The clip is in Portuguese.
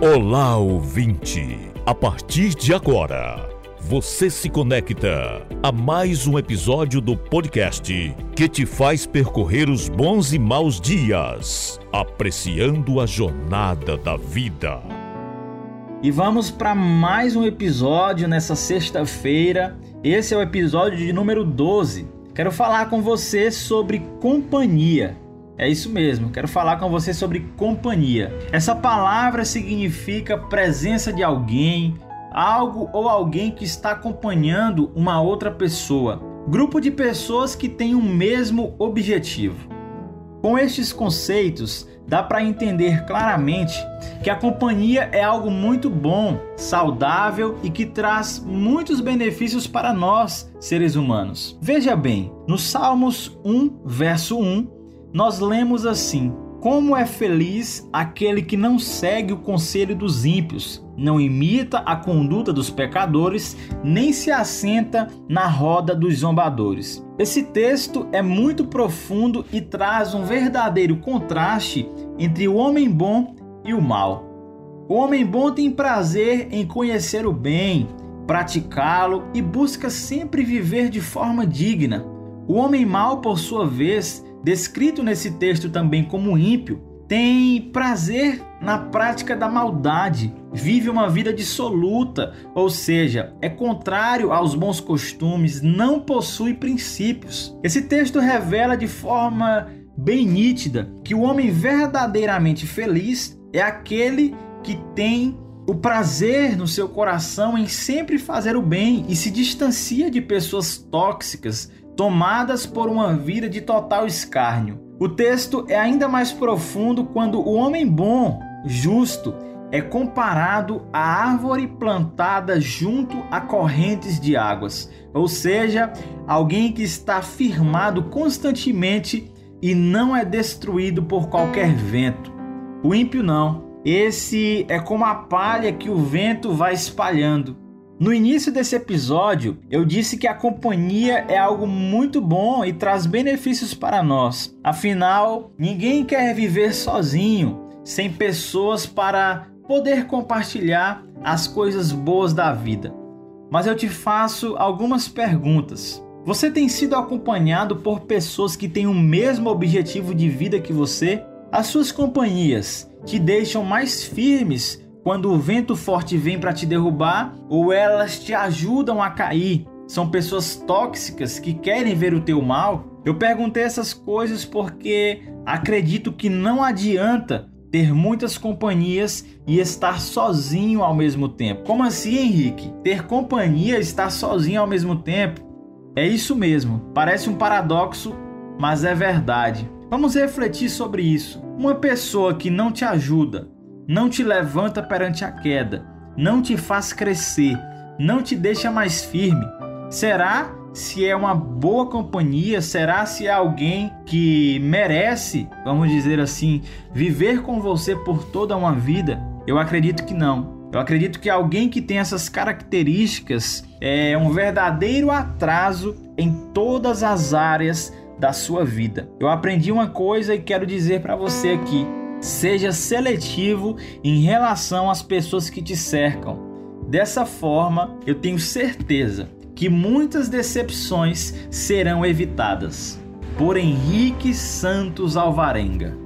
Olá, ouvinte! A partir de agora, você se conecta a mais um episódio do podcast que te faz percorrer os bons e maus dias, apreciando a jornada da vida. E vamos para mais um episódio nessa sexta-feira. Esse é o episódio de número 12. Quero falar com você sobre companhia. É isso mesmo, quero falar com você sobre companhia. Essa palavra significa presença de alguém, algo ou alguém que está acompanhando uma outra pessoa. Grupo de pessoas que têm o mesmo objetivo. Com estes conceitos, dá para entender claramente que a companhia é algo muito bom, saudável e que traz muitos benefícios para nós, seres humanos. Veja bem, no Salmos 1, verso 1, nós lemos assim: Como é feliz aquele que não segue o conselho dos ímpios, não imita a conduta dos pecadores, nem se assenta na roda dos zombadores. Esse texto é muito profundo e traz um verdadeiro contraste entre o homem bom e o mal. O homem bom tem prazer em conhecer o bem, praticá-lo e busca sempre viver de forma digna. O homem mau, por sua vez, descrito nesse texto também como ímpio, tem prazer na prática da maldade, vive uma vida dissoluta, ou seja, é contrário aos bons costumes, não possui princípios. Esse texto revela de forma bem nítida que o homem verdadeiramente feliz é aquele que tem o prazer no seu coração em sempre fazer o bem e se distancia de pessoas tóxicas, tomadas por uma vida de total escárnio. O texto é ainda mais profundo quando o homem bom, justo, é comparado à árvore plantada junto a correntes de águas, ou seja, alguém que está firmado constantemente e não é destruído por qualquer vento. O ímpio não. Esse é como a palha que o vento vai espalhando. No início desse episódio, eu disse que a companhia é algo muito bom e traz benefícios para nós. Afinal, ninguém quer viver sozinho, sem pessoas para poder compartilhar as coisas boas da vida. Mas eu te faço algumas perguntas. Você tem sido acompanhado por pessoas que têm o mesmo objetivo de vida que você? As suas companhias te deixam mais firmes quando o vento forte vem para te derrubar ou elas te ajudam a cair. São pessoas tóxicas que querem ver o teu mal. Eu perguntei essas coisas porque acredito que não adianta ter muitas companhias e estar sozinho ao mesmo tempo. Como assim, Henrique? Ter companhia e estar sozinho ao mesmo tempo? É isso mesmo. Parece um paradoxo, mas é verdade. Vamos refletir sobre isso. Uma pessoa que não te ajuda, não te levanta perante a queda, não te faz crescer, não te deixa mais firme. Será se é uma boa companhia? Será se é alguém que merece, vamos dizer assim, viver com você por toda uma vida? Eu acredito que não. Eu acredito que alguém que tem essas características é um verdadeiro atraso em todas as áreas da sua vida. Eu aprendi uma coisa e quero dizer para você aqui. Seja seletivo em relação às pessoas que te cercam. Dessa forma, eu tenho certeza que muitas decepções serão evitadas. Por Henrique Santos Alvarenga.